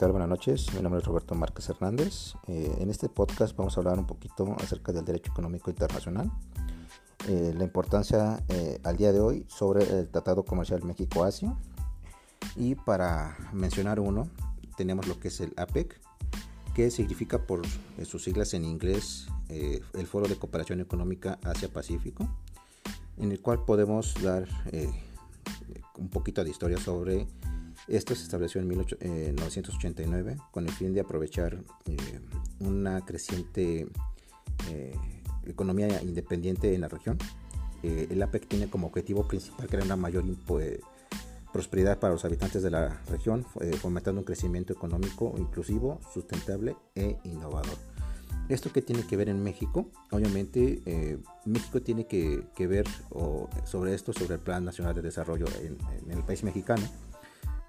tal? Buenas noches. Mi nombre es Roberto Márquez Hernández. Eh, en este podcast vamos a hablar un poquito acerca del derecho económico internacional, eh, la importancia eh, al día de hoy sobre el Tratado Comercial México-Asia. Y para mencionar uno, tenemos lo que es el APEC, que significa por sus siglas en inglés el Foro de Cooperación Económica Asia-Pacífico, en el cual podemos dar un poquito de historia sobre esto se estableció en 1989 eh, con el fin de aprovechar eh, una creciente eh, economía independiente en la región. el APEC tiene como objetivo principal crear una mayor prosperidad para los habitantes de la región, fomentando un crecimiento económico inclusivo, sustentable e innovador. ¿Esto que tiene que ver en México? Obviamente México tiene que, ver sobre esto, sobre el Plan Nacional de Desarrollo en el país mexicano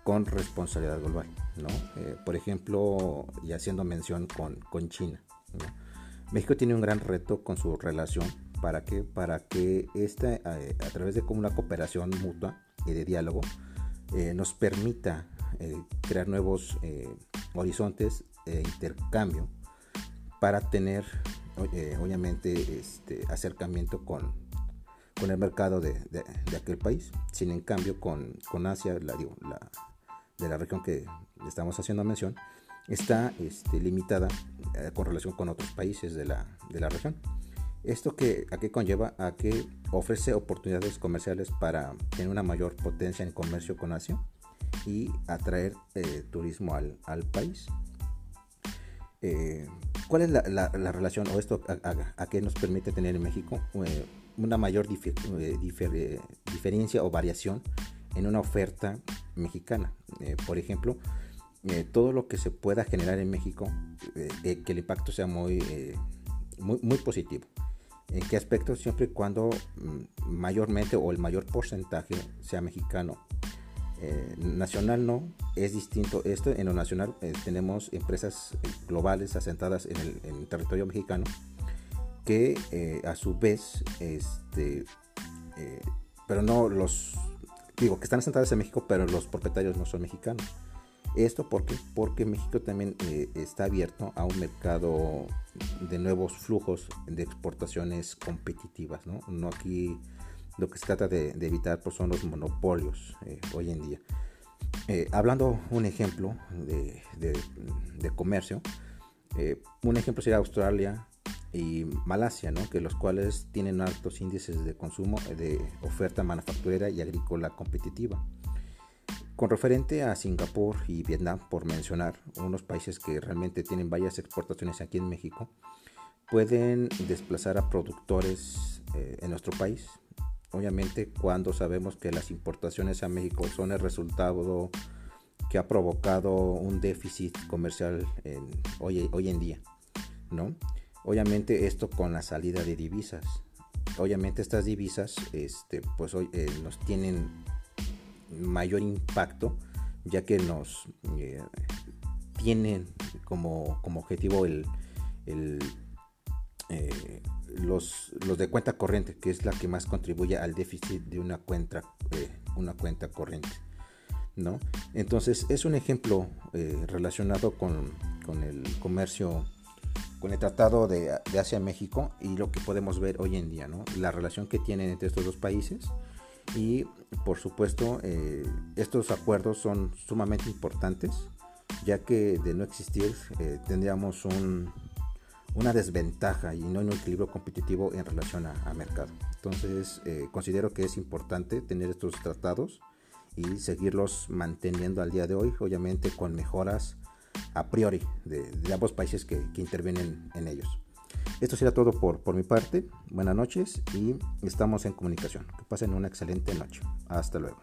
con responsabilidad global, ¿no? Eh, por ejemplo, y haciendo mención con, con China. México tiene un gran reto con su relación para que, para que esta, eh, a través de una cooperación mutua y de diálogo, eh, nos permita crear nuevos horizontes de intercambio para tener, obviamente, este acercamiento con, con el mercado de, de, aquel país. Sin en cambio, con, con Asia, la, la, de la región que estamos haciendo mención está este, limitada eh, con relación con otros países de la, de la región. Esto que, a qué conlleva a que ofrece oportunidades comerciales para tener una mayor potencia en comercio con Asia y atraer eh, turismo al, al país. Eh, ¿Cuál es la, la, relación o esto a, qué nos permite tener en México una mayor diferencia o variación en una oferta mexicana. Eh, por ejemplo, eh, todo lo que se pueda generar en México, eh, que el impacto sea muy, muy, muy, positivo. ¿En qué aspecto? Siempre y cuando mm, mayormente o el mayor porcentaje sea mexicano. nacional no, es distinto. Esto en lo nacional tenemos empresas globales asentadas en el, territorio mexicano que a su vez, este, pero no los digo, que están asentadas en México, pero los propietarios no son mexicanos. Esto porque, porque México también eh, está abierto a un mercado de nuevos flujos de exportaciones competitivas. No, no aquí lo que se trata de, evitar pues, son los monopolios eh, hoy en día. Eh, hablando un ejemplo de, de, de comercio, un ejemplo sería Australia, y Malasia, ¿no? que los cuales tienen altos índices de consumo de oferta manufacturera y agrícola competitiva. Con referente a Singapur y Vietnam, por mencionar unos países que realmente tienen varias exportaciones aquí en México, pueden desplazar a productores eh, en nuestro país. Obviamente cuando sabemos que las importaciones a México son el resultado que ha provocado un déficit comercial hoy, hoy en día, ¿no? Obviamente esto con la salida de divisas. Obviamente estas divisas este, pues, eh, nos tienen mayor impacto ya que nos eh, tienen como, objetivo el, eh, los, los, de cuenta corriente, que es la que más contribuye al déficit de una cuenta, una cuenta corriente. ¿no? Entonces es un ejemplo relacionado con, con el comercio con el Tratado de, Asia-México y lo que podemos ver hoy en día, ¿no? la relación que tienen entre estos dos países. Y por supuesto, eh, estos acuerdos son sumamente importantes, ya que de no existir eh, tendríamos un, una desventaja y no un equilibrio competitivo en relación a, mercado. Entonces, eh, considero que es importante tener estos tratados y seguirlos manteniendo al día de hoy, obviamente con mejoras a priori de, ambos países que, intervienen en ellos. Esto será todo por, por mi parte. Buenas noches y estamos en comunicación. Que pasen una excelente noche. Hasta luego.